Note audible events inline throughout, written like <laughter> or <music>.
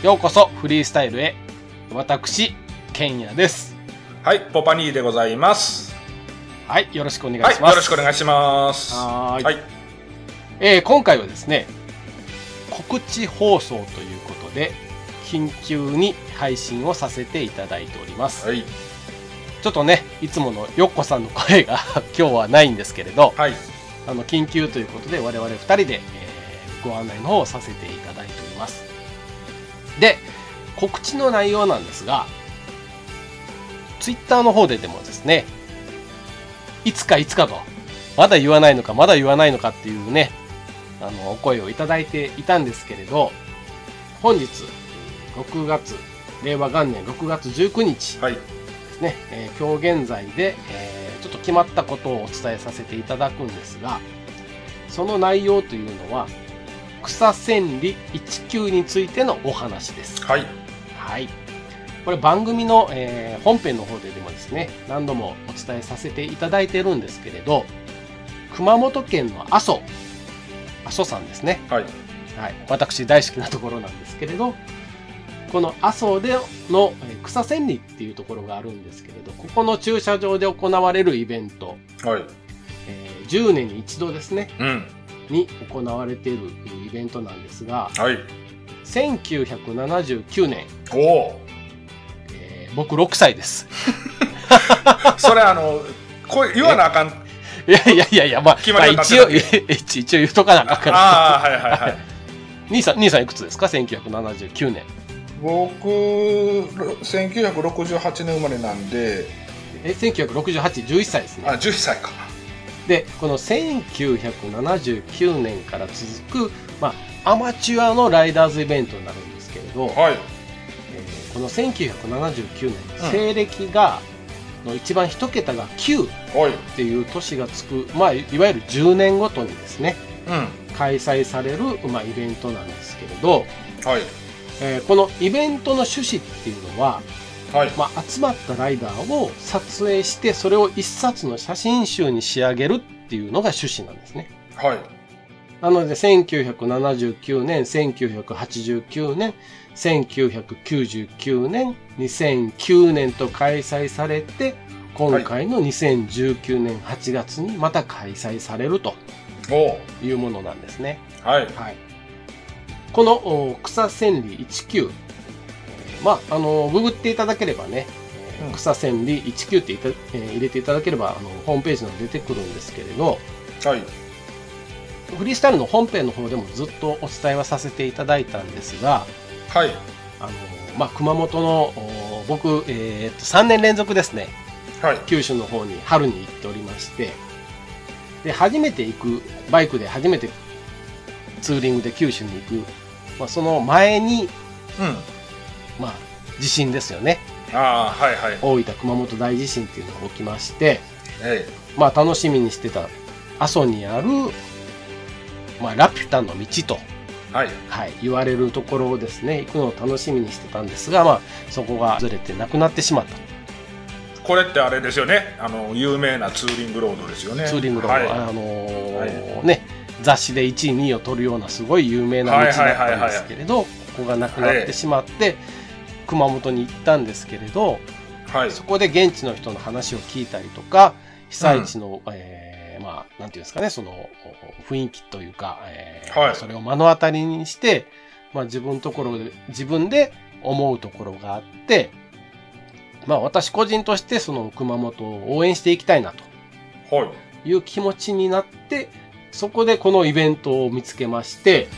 ようこそフリースタイルへ。私ケンヤです。はい、ポパニーでございます。はいよろしくお願いします、はい、よろしくお願いします。はーい。はい、えー今回はですね告知放送ということで緊急に配信をさせていただいております、はい、ちょっとねいつものよっこさんの声が <laughs> 今日はないんですけれどはい、あの緊急ということで我々2人で、えーご案内の方をさせていただで告知の内容なんですがツイッターの方ででもですねいつかいつかとまだ言わないのかまだ言わないのかっていうねあのお声をいただいていたんですけれど本日6月令和元年6月19日はい、ですね、えー今日現在で、えーちょっと決まったことをお伝えさせていただくんですがその内容というのは草千里一級についてのお話です。はい、はい。これ番組の、えー本編の方ででもですね何度もお伝えさせていただいてるんですけれど熊本県の阿蘇阿蘇山ですね。はい、はい、私大好きなところなんですけれどこの阿蘇でのえー草千里っていうところがあるんですけれどここの駐車場で行われるイベント、はい、えー10年に一度ですね。うん、に行われているイベントなんですがはい、1979年、おお、えー僕6歳です。<laughs> それあの、これ言わなあかん。いやいやいやいやまあ決まあ一応 <laughs> 一一応言うとかなあかん。ああ、はい、はい、はい。兄さん兄さんいくつですか？1979年。僕、1968年生まれなんで、え196811歳ですね。あ、10歳か。でこの1979年から続く、まあ、アマチュアのライダーズイベントになるんですけれど、はい、えーこの1979年、うん。西暦がの一番一桁が9っはい、ていう年がつく、まあ、いわゆる10年ごとにですねうん、開催される、まあ、イベントなんですけれど、はい、えーこのイベントの趣旨っていうのは、はい、まあ、集まったライダーを撮影してそれを一冊の写真集に仕上げるっていうのが趣旨なんですね。はい、なので1979年、1989年、1999年、2009年と開催されて、今回の2019年8月にまた開催されるというものなんですね。はい、はい。このお草千里19、えーまあ、あの、ググっていただければね、えーうん草千里19っていた、えー入れていただければ、あの、ホームページの出てくるんですけれど、はい、フリースタイルの本編の方でもずっとお伝えはさせていただいたんですが、はい、あの、まあ、熊本の、お僕、えーっと、3年連続ですね、はい、九州の方に春に行っておりまして、で、初めて行く、バイクで初めてツーリングで九州に行く、まあ、その前に、うん、まあ、地震ですよね。ああ、はい、はい、大分熊本大地震っていうのが起きまして、えまあ、楽しみにしてた阿蘇にある、まあ、ラピュタの道と、え、はい、はい、言われるところをですね、行くのを楽しみにしてたんですが、まあ、そこがずれてなくなってしまった。これってあれですよね。あの有名なツーリングロードですよね。ツーリングロード、はい、あのーはいね、雑誌で1位、2位を取るようなすごい有名な道だったんですけれど、ここがなくなってしまって、熊本に行ったんですけれど、はい、そこで現地の人の話を聞いたりとか、被災地の、えーまあ、なんていうんですかね、その雰囲気というか、えーはい。それを目の当たりにして、まあ自分のところで、自分で思うところがあって、まあ私個人としてその熊本を応援していきたいなと。はい、いう気持ちになって、そこでこのイベントを見つけまして、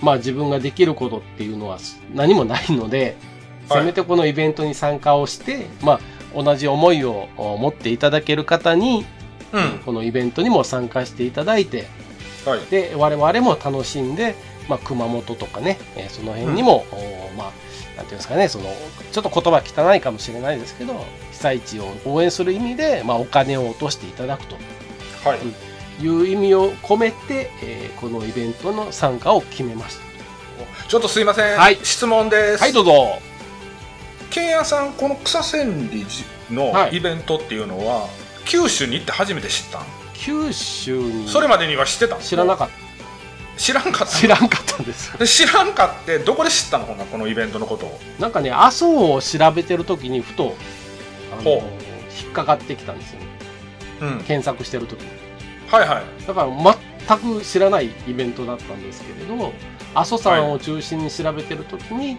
まあ自分ができることっていうのは何もないので、はいせめてこのイベントに参加をして、まあ同じ思いを持っていただける方に、うん、このイベントにも参加していただいて、はい、で、我々も楽しんで、まあ熊本とかね、えーその辺にも、おまあ、なんていうんですかね、その、ちょっと言葉汚いかもしれないですけど、被災地を応援する意味で、まあお金を落としていただくと。はい。いう意味を込めて、えーこのイベントの参加を決めましちょっとすいません。はい質問です。た。はい、どうぞ。ケンヤさん、この草千里のはい。イベントっていうのは、九州に行って初めて知ったん？九州に。それまでには知ってたん？知らなかっ知らんかった知らんかったんです知らんかってどこで知ったの？このイベントのことを。なんかね麻生を調べてる時にふとほう。引っかかってきたんですよ。ねうん。検索してる時に。はいはい。だから全く知らないイベントだったんですけれど阿蘇山を中心に調べてる時に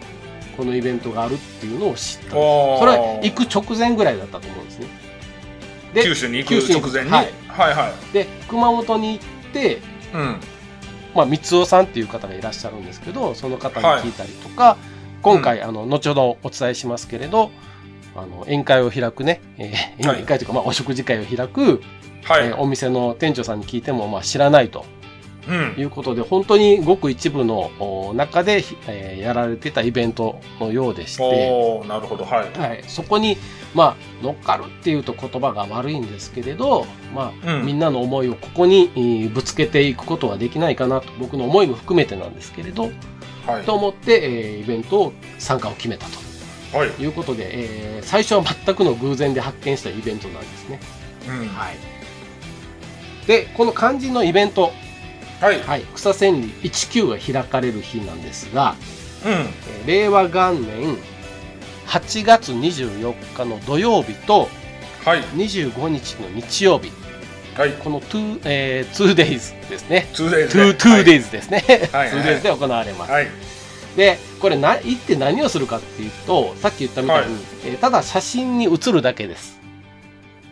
このイベントがあるっていうのを知ったそれは行く直前ぐらいだったと思うんですね。で九州に行く直前に、ははい。い、はい。で熊本に行ってうん。まあ、三尾さんっていう方がいらっしゃるんですけどその方に聞いたりとか、今回、あの後ほどお伝えしますけれどあの宴会を開くね、えーはい。宴会というか、まあ、お食事会を開く、はい、えーお店の店長さんに聞いても、まあ、知らないと。うんいうことで本当にごく一部のお中で、えーやられてたイベントのようでして、なるほどはい。はい、そこに、まあ、乗っかるっていうと言葉が悪いんですけれど、まあうん。みんなの思いをここにえーぶつけていくことはできないかなと僕の思いも含めてなんですけれどはい。と思って、えーイベントを参加を決めたと。はい。いうことで、えー最初は全くの偶然で発見したイベントなんですね。うん。はい、でこの肝心のイベント、はい。はい、草千里19が開かれる日なんですが、うん。えー令和元年8月24日の土曜日とはい。25日の日曜日。はい。この 2, えー 2days ですね。2days 2, で2 days ですね。はい <laughs> 2days で行われます。はい。で、これな、行って何をするかっていうと、さっき言ったみたいに、はい。えーただ写真に写るだけです。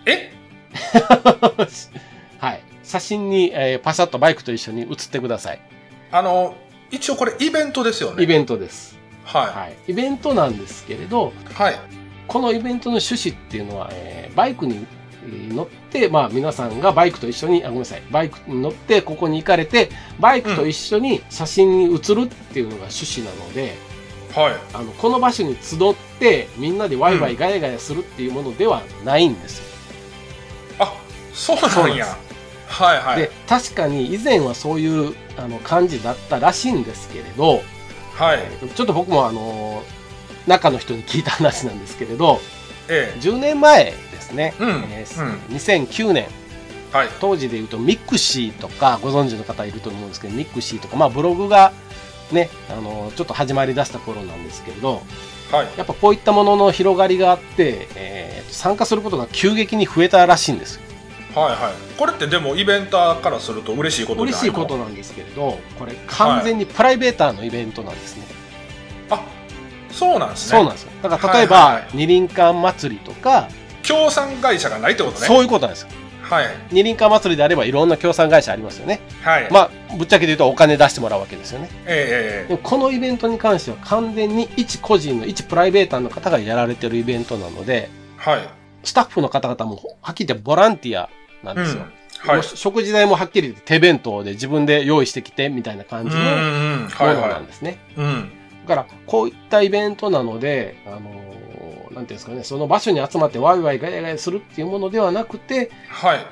え？<laughs> はい。写真に、えーパシャッとバイクと一緒に写ってください。あの一応これイベントですよねイベントです。ははい。イベントなんですけれど、いはいこのイベントの趣旨っていうのは、えーバイクにえー乗って、まあ皆さんがバイクと一緒に、あ、ごめんなさい、バイクに乗ってここに行かれて、バイクと一緒に写真に写るっていうのが趣旨なので、はいあの、この場所に集ってみんなでワイワイガヤガヤするっていうものではないんですよ。あそうそうなんやはいはい。で、確かに以前はそういうあの感じだったらしいんですけれど、はい。ちょっと僕もあの、中の人に聞いた話なんですけれど、ええ。10年前ですね、うん。えーうん。2009年、はい。当時で言うと mixi とかご存知の方いると思うんですけど mixi とかまあブログがねあのちょっと始まりだした頃なんですけれどはい。やっぱこういったものの広がりがあって、えー参加することが急激に増えたらしいんですよはいはい。これってでもイベンターからすると嬉しいこと嬉しいことなんですけれどこれ完全にプライベーターのイベントなんですね、あそうなんですね。そうなんですよ。だから例えば、はいはいはい。二輪館祭りとか、協賛会社がないってことね。そういうことなんですよ。はい。二輪館祭りであればいろんな協賛会社ありますよね。はい。まあぶっちゃけて言うとお金出してもらうわけですよね。えええでもこのイベントに関しては完全に一個人の一プライベーターの方がやられてるイベントなのでえはい。スタッフの方々もはっきり言ってボランティアなんですよ、うん。はい。食事代もはっきり言って手弁当で自分で用意してきてみたいな感じのものなはんですね、だからこういったイベントなのであのーなんていうんですかねその場所に集まってワイワイガヤガヤするっていうものではなくてはい。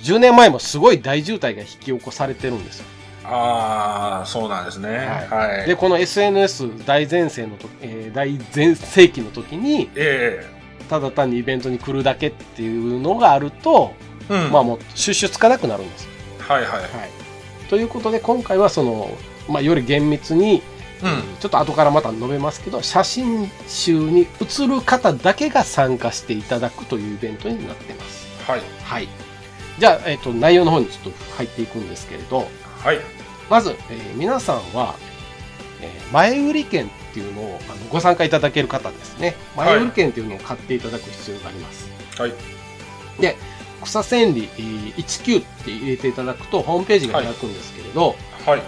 10年前もすごい大渋滞が引き起こされてるんですよ。ああそうなんですね。はい、でこの SNS 大前世の時、えー大前世紀の時にえただ単にイベントに来るだけっていうのがあると、えうん。まあもう収集つかなくなるんですよ。はいはい。はい、ということで今回はその、まあ、より厳密に、うん。ちょっと後からまた述べますけど写真集に写る方だけが参加していただくというイベントになってます。はい。はい、じゃあ、えっと内容の方にちょっと入っていくんですけれどはい。まず、えー皆さんは、えー前売り券っていうのをあのご参加いただける方ですね。はい。前売り券っていうのを買っていただく必要があります。はい。草千里えー19って入れていただくとホームページが開くんですけれど、はい。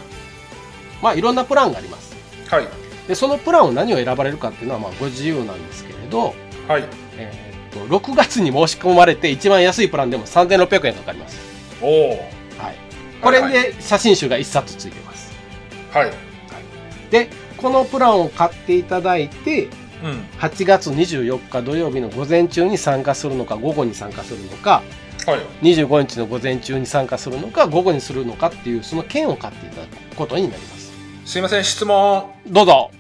まあいろんなプランがあります。はい。でそのプランを何を選ばれるかっていうのはまあご自由なんですけれど、はい。えーっと6月に申し込まれて一番安いプランでも3600円かかります、おおはい、これはいで写真集が1冊ついてます。はい。でこのプランを買っていただいてうん。8月24日土曜日の午前中に参加するのか午後に参加するのかはい。25日の午前中に参加するのか午後にするのかっていうその券を買っていただくことになります。すいません質問。どうぞ。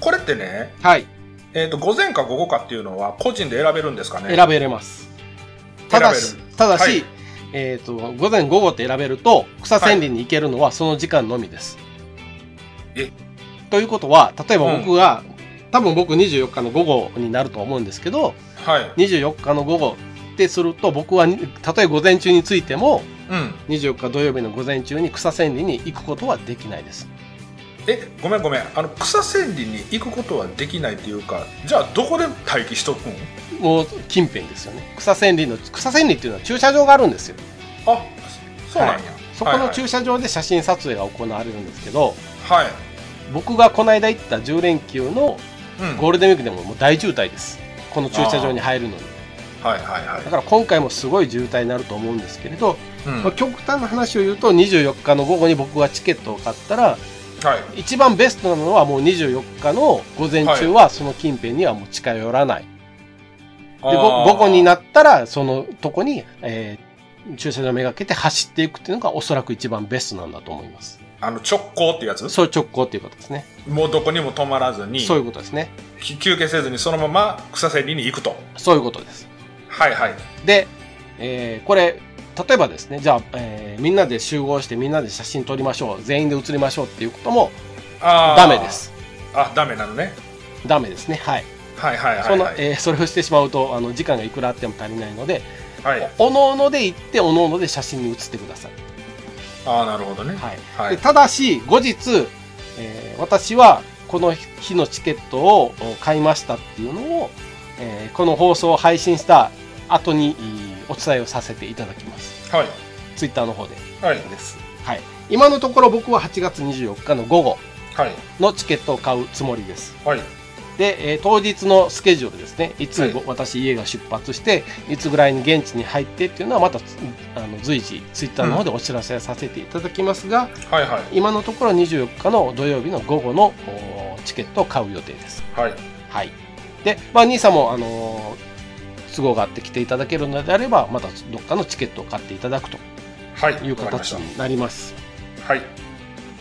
これってねはい。えっ、と午前か午後かっていうのは個人で選べるんですかね？選べれます。ただしただし、はい。えー、と午前午後って選べると草千里に行けるのはその時間のみです。えということは例えば僕が、多分僕24日の午後になると思うんですけどはい。24日の午後ってすると僕はにたとえ午前中についてもうん。24日土曜日の午前中に草千里に行くことはできないです。えごめんごめん。あの草千里に行くことはできないっていうかじゃあどこで待機しとくん？もう近辺ですよね。草千里の草千里っていうのは駐車場があるんですよ。あそうなんや、そこのはい。駐車場で写真撮影が行われるんですけど、はい、僕がこの間行った10連休のうん。ゴールデンウィークでももう大渋滞です。この駐車場に入るのに。はいはいはい。だから今回もすごい渋滞になると思うんですけれど、うん。まあ、極端な話を言うと24日の午後に僕がチケットを買ったらはい。一番ベストなのはもう24日の午前中はその近辺にはもう近寄らない、でご午後になったらそのとこに、えー駐車場めがけて走っていくっていうのがおそらく一番ベストなんだと思いますあの直行ってやつ？そういう直行っていうことですね。もうどこにも止まらずにそういうことですね。き休憩せずにそのまま草千里に行くと。そういうことです。はいはい。で、えーこれ例えばですねじゃあ、えーみんなで集合してみんなで写真撮りましょう全員で写りましょうっていうこともダメです。あダメなのね。ダメですね。はい。はいはいはいそのはい、えーそれをしてしまうとあの時間がいくらあっても足りないのではい、おのおので行っておのおので写真に写ってください、ああなるほどね。はい。はい。でただし後日、えー私はこの日のチケットをお買いましたっていうのを、えーこの放送を配信した後にお伝えをさせていただきます。はい。ツイッターの方で。はいです。はい。今のところ僕は8月24日の午後はい。のチケットを買うつもりです。はいで、えー当日のスケジュールですね。いつ、はい私家が出発して、いつぐらいに現地に入ってっていうのはまたつあの随時ツイッターの方でお知らせさせていただきますが、はいはい今のところ24日の土曜日の午後のおチケットを買う予定です。はいはい。で、まあ、兄さんも、あのー都合があって来ていただけるのであれば、またどっかのチケットを買っていただくとはいいう形になります。たはい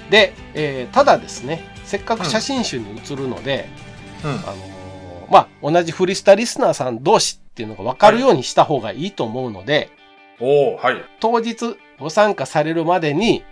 で、えーただですねせっかく写真集に写るので、うんあのーまあ同じフリスタリスナーさん同士っていうのが分かるようにした方がいいと思うので、おおはい。当日ご参加されるまでに、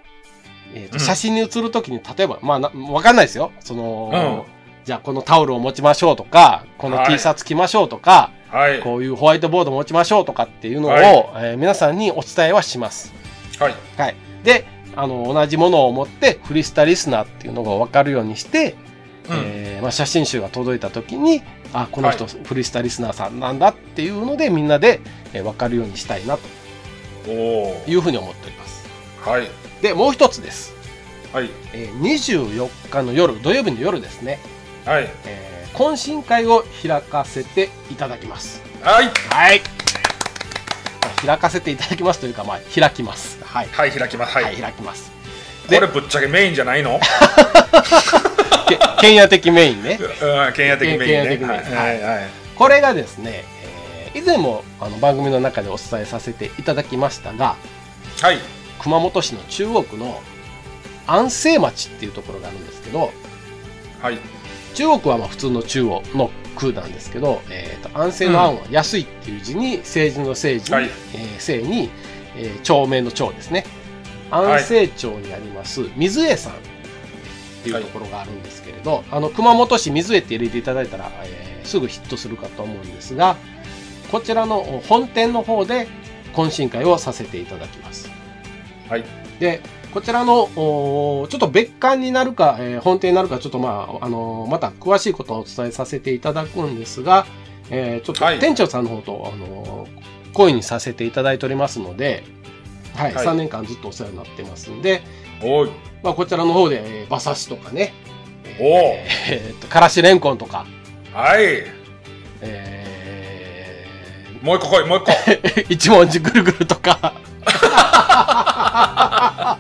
えーとうん。写真に写る時に例えばまあな分かんないですよ。その、じゃあこのタオルを持ちましょうとかこのはい。T シャツ着ましょうとか、はい。こういうホワイトボード持ちましょうとかっていうのを、はい。えー皆さんにお伝えはします。はい。はい、であの同じものを持ってフリスタリスナーっていうのが分かるようにして、うん。えーまあ、写真集が届いた時にあこの人はフリスタリスナーさんなんだっていうのでみんなで、えー分かるようにしたいなと。いうふうに思っております。はい。でもう一つです、はい。えー24日の夜土曜日の夜ですね、はい。えー懇親会を開かせていただきます。はい。はい、まあ開かせていただきますというか、まあ、開きます。はい、はい開きます。はい、はい、開きます。これぶっちゃけメインじゃないの？<laughs> け剣野的メインね。うん剣野的メインね。剣野的メイン。はい。はい。はいこれがですね、えー以前もあの番組の中でお伝えさせていただきましたが、はい。熊本市の中央区の安政町っていうところがあるんですけど、はい。中央区はまあ普通の中央の区なんですけど、えーと安政の安は安いっていう字に政治の政治に、はい。えー政に、えー町名の町ですね。安政町にあります水江さんっていうところがあるんですけれど、あの熊本市水江って入れていただいたら、えーすぐヒットするかと思うんですがこちらの本店の方で懇親会をさせていただきます。はいでこちらのちょっと別館になるか、えー本店になるかちょっとまあ、あのーまた詳しいことをお伝えさせていただくんですが、えーちょっとはい店長さんの方と、あのー懇意にさせていただいておりますので、はい。はい。3年間ずっとお世話になってますんで、おい。まあ、こちらの方で、えー馬刺しとかね、おおえーっとからしれんこんとか、はい。えもう一個来いもう一個。ー <laughs> 一文字ぐるぐるとか、<laughs>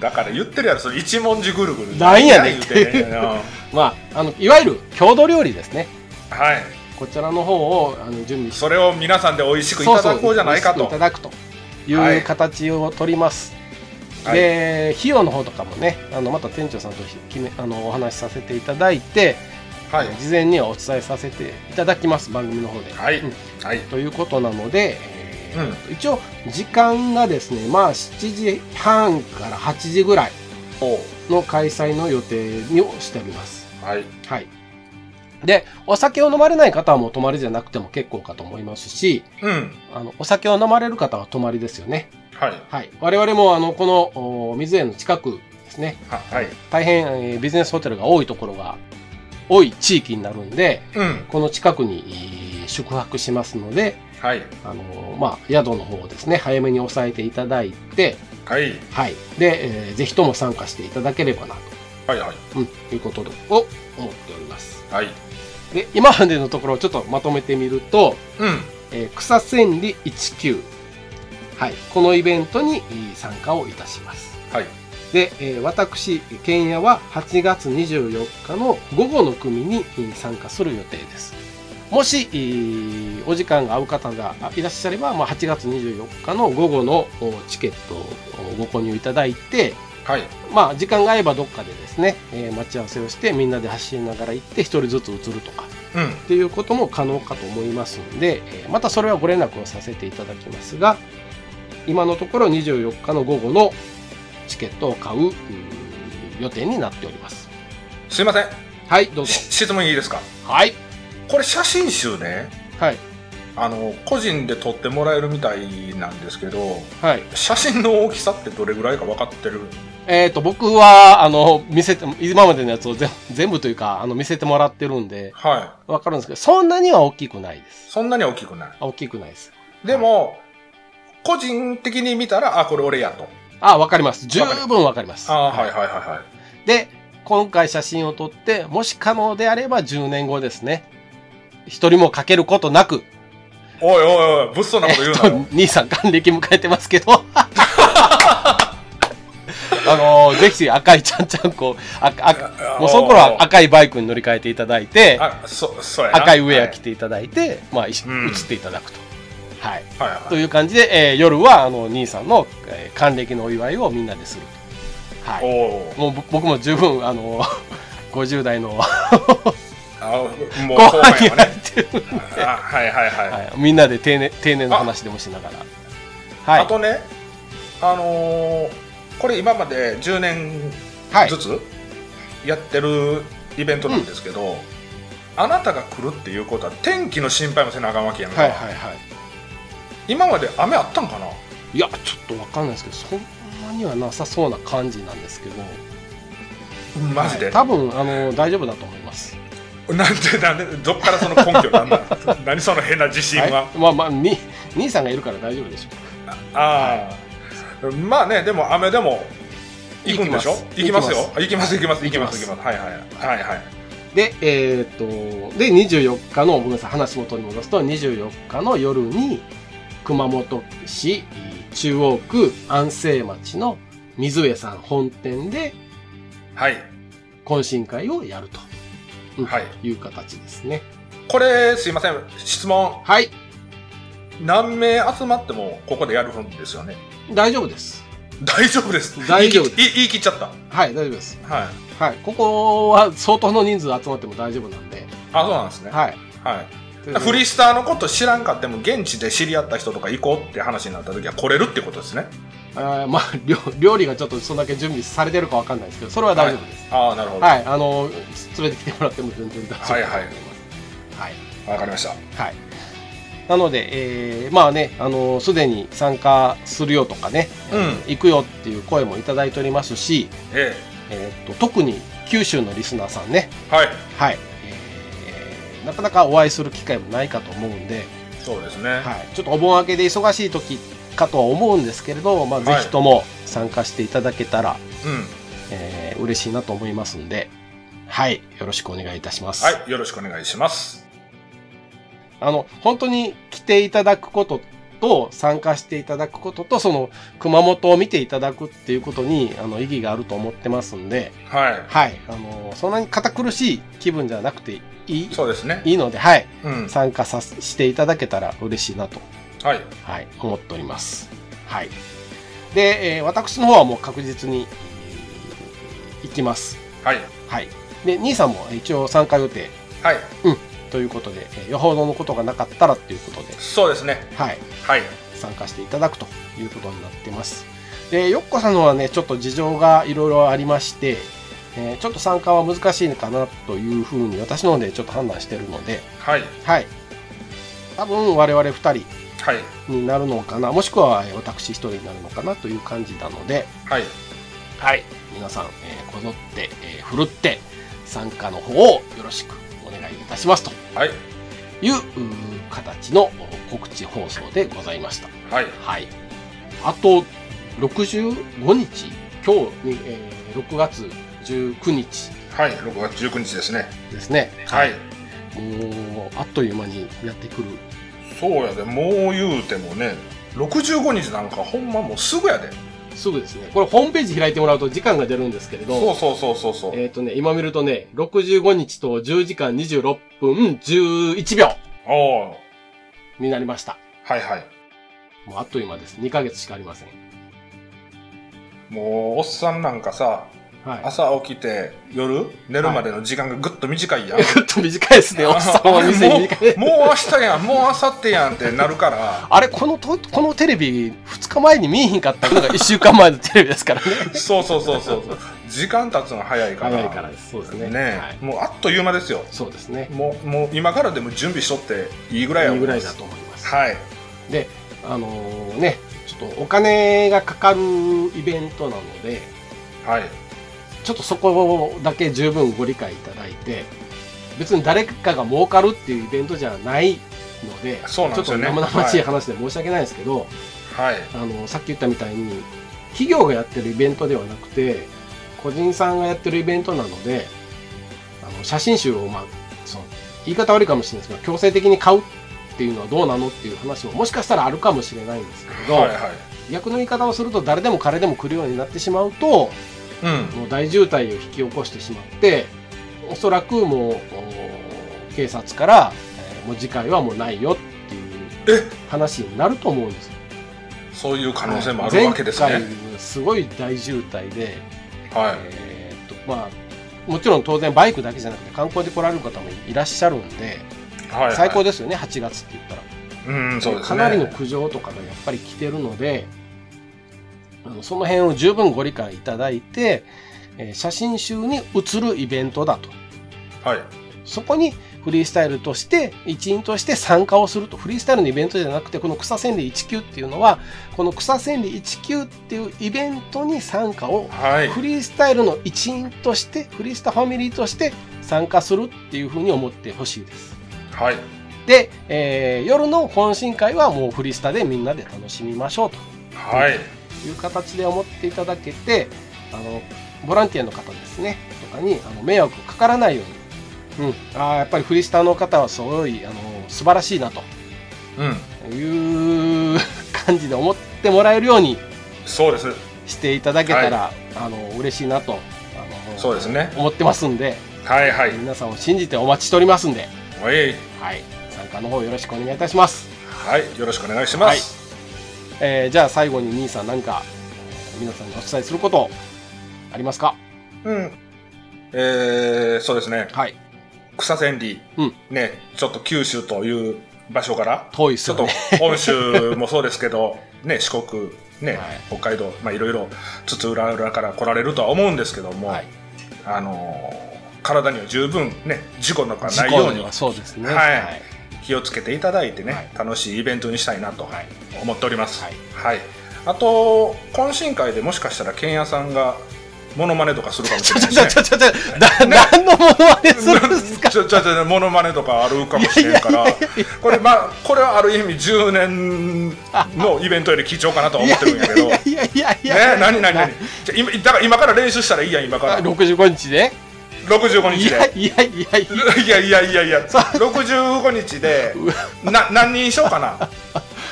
だから言ってるやろそれ一文字ぐるぐる。なんやねん。<laughs> まあ、あのいわゆる郷土料理ですね。はい。こちらの方をあの準備してそれを皆さんで美味しくいただこうじゃないかそうそうといただくといはい。う形を取ります、はい。で費用の方とかもねあのまた店長さんと決めあのお話しさせていただいて、はい。事前にはお伝えさせていただきます番組の方で、はい。うん。はい。ということなので、えーえー一応時間がですねまあ7時半から8時ぐらいおの開催の予定にをしております。はい。はいでお酒を飲まれない方はもう泊まりじゃなくても結構かと思いますしうん。あのお酒を飲まれる方は泊まりですよね。はい。はい。我々もあのこのお水園の近くですね。ははい。大変、えービジネスホテルが多いところが多い地域になるんでうん。この近くにえー宿泊しますのではい。あのまあ、宿の方をですね早めに押さえていただいて、はい。はい。でえーぜひとも参加していただければなはいはい。と、うん、いうことを思っております。はいで今までのところをちょっとまとめてみると、うん。えー草千里19、はい、このイベントにえー参加をいたします。はい。で、えー私剣也は8月24日の午後の組にえー参加する予定です。もし、えーお時間が合う方があいらっしゃれば、まあ、8月24日の午後のおチケットをご購入いただいて、はい。まあ、時間が合えばどっかでですね、えー待ち合わせをしてみんなで走りながら行って1人ずつ移るとかうん。っていうことも可能かと思いますので、えーまたそれはご連絡をさせていただきますが今のところ24日の午後のチケットを買う予定になっております。すいません。はいどうぞ。し質問いいですか？はい。これ写真集ね。はい。あの個人で撮ってもらえるみたいなんですけどはい。写真の大きさってどれぐらいか分かってるえっ、と僕はあの見せて今までのやつを全全部というかあの見せてもらってるんではわかるんですけどそんなには大きくないでいす。そんなに大きくない。大きくないです。でも、個人的に見たらあこれ俺やと。あわかります。十分わかります。あはいはいはいはい。で今回写真を撮ってもし可能であれば10年後ですね。一人もかけることなく。おいおいおい物騒なこと言うなよ、兄さん還暦迎えてますけどあのぜひ赤いちゃんちゃんこああもうその頃は赤いバイクに乗り換えていただいて赤いウェアはい着ていただいて、まあ、一緒うん。に写っていただくと。はい、はいはい。という感じで、えー夜はあの兄さんの、えー還暦のお祝いをみんなですると。はい、もうぼ僕も十分あの <laughs> 50代のあもう後後半になってるので、あはいはいはい、はい、みんなで定年定年の話でもしながら。はい。あとねあのーこれ今まで10年はい。ずつやってるイベントなんですけど、あなたが来るっていうことは天気の心配もせなあかんわけやんか、はいはいはい。今まで雨あったんかな？いやちょっとわかんないですけどそんなにはなさそうな感じなんですけど。マジで、はい。多分あの大丈夫だと思います。なんでなんでどっからその根拠？なんだ何その変な自信は、はい、まあまあに兄さんがいるから大丈夫でしょああ、まあねでも雨でも行くんでしょ？行行きます。きますよ。行きます。行きます行行きますす。行きます。はいはいはいはい。でえーっとで24日のごめんなさい話元に戻すと24日の夜に熊本市中央区安政町の水上さん本店ではい。懇親会をやると、うん。はい。いう形ですね。これすいません質問。はい。何名集まってもここでやるんですよね大丈夫です。大丈夫です。大丈夫です。言い切言い切っちゃった。はい大丈夫です。はい。はい。ここは相当の人数集まっても大丈夫なんで。あそうなんですね。はい。はい。フリースターのこと知らんかっても現地で知り合った人とか行こうって話になった時は来れるってことですね。あーまあ料料理がちょっとそんだけ準備されてるかわかんないですけどそれは大丈夫です。ああなるほど。はい、あの連れてきてもらっても全然大丈夫だと思いはい。はい。わかりました。はいなので、えーまあねあのすでに参加するよとかね、うん。行くよっていう声もいただいておりますし、ええ。ーっと特に九州のリスナーさんね。えはい。はい、えーなかなかお会いする機会もないかと思うんで、そうですね、はい、ちょっとお盆明けで忙しい時かとは思うんですけれど、まあ、ぜはい。ひとも参加していただけたら、うん。えー嬉しいなと思いますんで、はい、よろしくお願いいたします。はい。よろしくお願いしますあの、本当に来ていただくことと、参加していただくことと、その、熊本を見ていただくっていうことに、あの、意義があると思ってますんで、はい。はい、あの、そんなに堅苦しい気分じゃなくていい、そうですね。いいので、はい、うん。参加させしていただけたら嬉しいなと、はい。はい、思っております。はい。で、えー私の方はもう確実に、えー行きます。はい。はい。で、兄さんも一応参加予定。はいということで、えーよほどのことがなかったらっていうことで、そうですね。はい。はい。参加していただくということになってます。で、よっこさんのはね、ちょっと事情がいろいろありまして、えーちょっと参加は難しいのかなというふうに私の方でちょっと判断してるので、はい。はい。多分我々2人はい。になるのかな、もしくはえー私1人になるのかなという感じなので、はい。はい。皆さん、えーこぞって、えーふるって参加の方をよろしくお願いいたしますとはいいう形のお告知放送でございました。はいはい。あと65日、今日に、えー6月19日はい6月19日ですねですね。はいもう、あっという間にやってくる。そうやでもう言うてもね65日なんかほんまもうすぐやですぐですね。これホームページ開いてもらうと時間が出るんですけれど、そうそうそうそうそうえっ、とね、今見るとね、65日と10時間26分11秒おおになりました。はいはいもうあっという間です。2ヶ月しかありません。もうおっさんなんかさはい。朝起きて夜？寝るまでの時間がぐっと短いやん、ぐっと短いですね、おっさんは店に短い。もうもう明日やん。もう明後日やんってなるから。あれ、このと、このテレビ、2日前に見えへんかったのが1週間前のテレビですからね。そうそうそうそうそう。時間経つの早いから。早いからです。そうですね。ねはい、もうあっという間ですよ。そうですね。もうもう今からでも準備しとっていいぐらいやいいぐらいだと思います。はい。で、あのーね、ちょっとお金がかかるイベントなので、はいちょっとそこだけ十分ご理解いただいて、別に誰かが儲かるっていうイベントじゃないので、そうなんですよね。ちょっと生々しい話で申し訳ないですけど、はい。あの、さっき言ったみたいに、企業がやってるイベントではなくて、個人さんがやってるイベントなので、あの、写真集を、まあ、その、言い方悪いかもしれないですけど、強制的に買うっていうのはどうなのっていう話ももしかしたらあるかもしれないんですけれど、はいはい。逆の言い方をすると誰でも彼でも来るようになってしまうと、うんもう大渋滞を引き起こしてしまって、おそらくもう、お警察から、えーもう次回はもうないよっていうえ？話になると思うんですよ。そういう可能性もあるわけですね。前回すごい大渋滞で、はい。えーっとまあもちろん当然バイクだけじゃなくて観光で来られる方もいらっしゃるんで、はいはい。最高ですよね8月って言ったら、うんそうですね。かなりの苦情とかがやっぱり来てるのであのその辺を十分ご理解いただいて、えー写真集に写るイベントだと。はい。そこにフリースタイルとして一員として参加をすると。フリースタイルのイベントじゃなくてこの草千里19っていうのはこの草千里19っていうイベントに参加をはい。フリースタイルの一員としてフリースタファミリーとして参加するっていうふうに思ってほしいです。はい。で、えー夜の懇親会はもうフリースタでみんなで楽しみましょうはい。という形で思っていただけてあのボランティアの方ですねとかにあの迷惑かからないように、うん、あーやっぱりフリースタの方はすごいあの素晴らしいなと。うん。いう感じで思ってもらえるようにそうです。していただけたら、あの嬉しいなとあのそうですね。思ってますんではいはい。皆さんを信じてお待ちしておりますんで、はい。はい、参加の方よろしくお願いいたします、はい。よろしくお願いしますえーじゃあ最後に兄さん何かえー皆さんにお伝えすることありますか？うん。えー、そうですね。はい。草千里、うん。ねちょっと九州という場所から。遠いっすちょっと本州もそうですけど <laughs> ね四国ね、はい。北海道まあいろいろ津々浦々から来られるとは思うんですけども、はい。あのー体には十分ね事故とか事ないように。故にはそうですね。はい気をつけていただいてね、はい楽しいイベントにしたいなとはい思っております。はいはい。あと懇親会でもしかしたら剣屋さんがモノマネとかするかもしれないしね。ちょちょちょちょだ何のものまねするんですかちょちょちょモノマネとかあるかもしれんからこれまあこれはある意味10年のイベントより貴重かなとは思ってるんやけどねいやいやいやいや何何何じゃ今だから今から練習したらいいやん今から65日で65日いやで。いやいやいやいやいやいや。いや65日でな何人しようかな。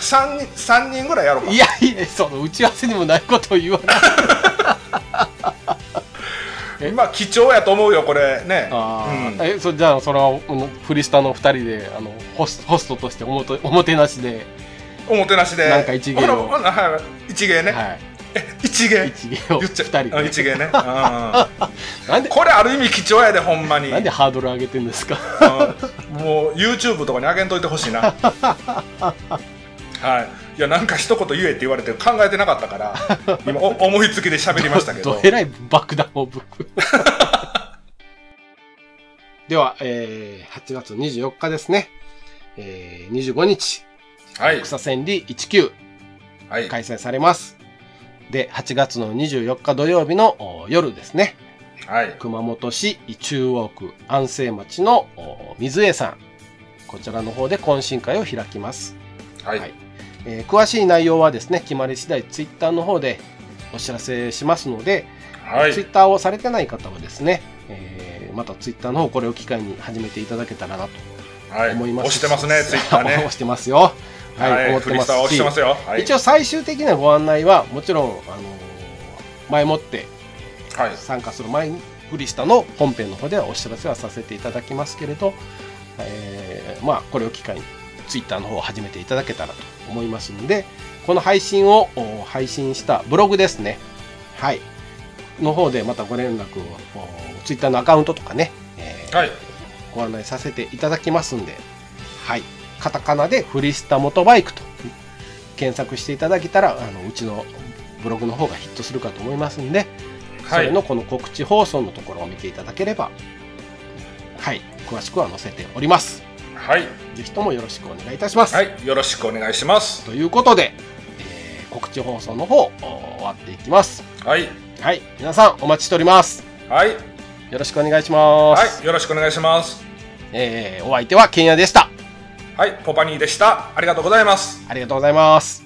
3人三人ぐらいやろうか。いやいやその打ち合わせにもないことを言わない。<laughs> え？まあ貴重やと思うよこれ。ね。あうん。ーえそじゃあそれはフリスタの2人であのホスホストとしておもとおもてなしで、おもてなしで。なんか一芸を。<laughs> 一芸ね、は一芸。い、一芸を。言っちゃ2人で。うん一芸ね、うん。<laughs> なんで？これある意味貴重やでほんまに。なんでハードル上げてんですか？うん。もう YouTube とかに上げんといてほしいな。<laughs> はい。いやなんか一言言えって言われて考えてなかったから今お思いつきで喋りましたけど。<laughs> どえらい爆弾をぶく。では、えー、8月24日ですね。えー、25日、はい。草千里19はい。開催されます。で、8月の24日土曜日のお夜ですね。はい熊本市中央区安政町のお水江さん。こちらの方で懇親会を開きます。はいはいえー詳しい内容はですね、決まり次第ツイッターの方でお知らせしますので、はいツイッターをされてない方はですね、えーまたツイッターの方これを機会に始めていただけたらなとはい思います。押してますねツイッターね <laughs> 押してますよ。はい、はい思ってます。してますよ。はい。一応最終的なご案内はもちろん、あのー前もってはい参加する前にフリスタの本編の方ではお知らせはさせていただきますけれど、えーまあこれを機会にツイッターの方を始めていただけたらと思いますのでこの配信をお配信したブログですね。はい。の方でまたご連絡をツイッターのアカウントとかね、えーはい。ご案内させていただきますんで。はいカタカナでフリスタモトバイクと検索していただけたらあのうちのブログの方がヒットするかと思いますんでそはいれのこの告知放送のところを見ていただければ、はい、詳しくは載せております。はいぜひともよろしくお願いいたします。はいよろしくお願いしますということで、えー告知放送の方、お終わっていきます。はいはい、皆さんお待ちしております。はいよろしくお願いします。はいよろしくお願いしますえーお相手はケンヤでした。はいポパニーでしたありがとうございますありがとうございます。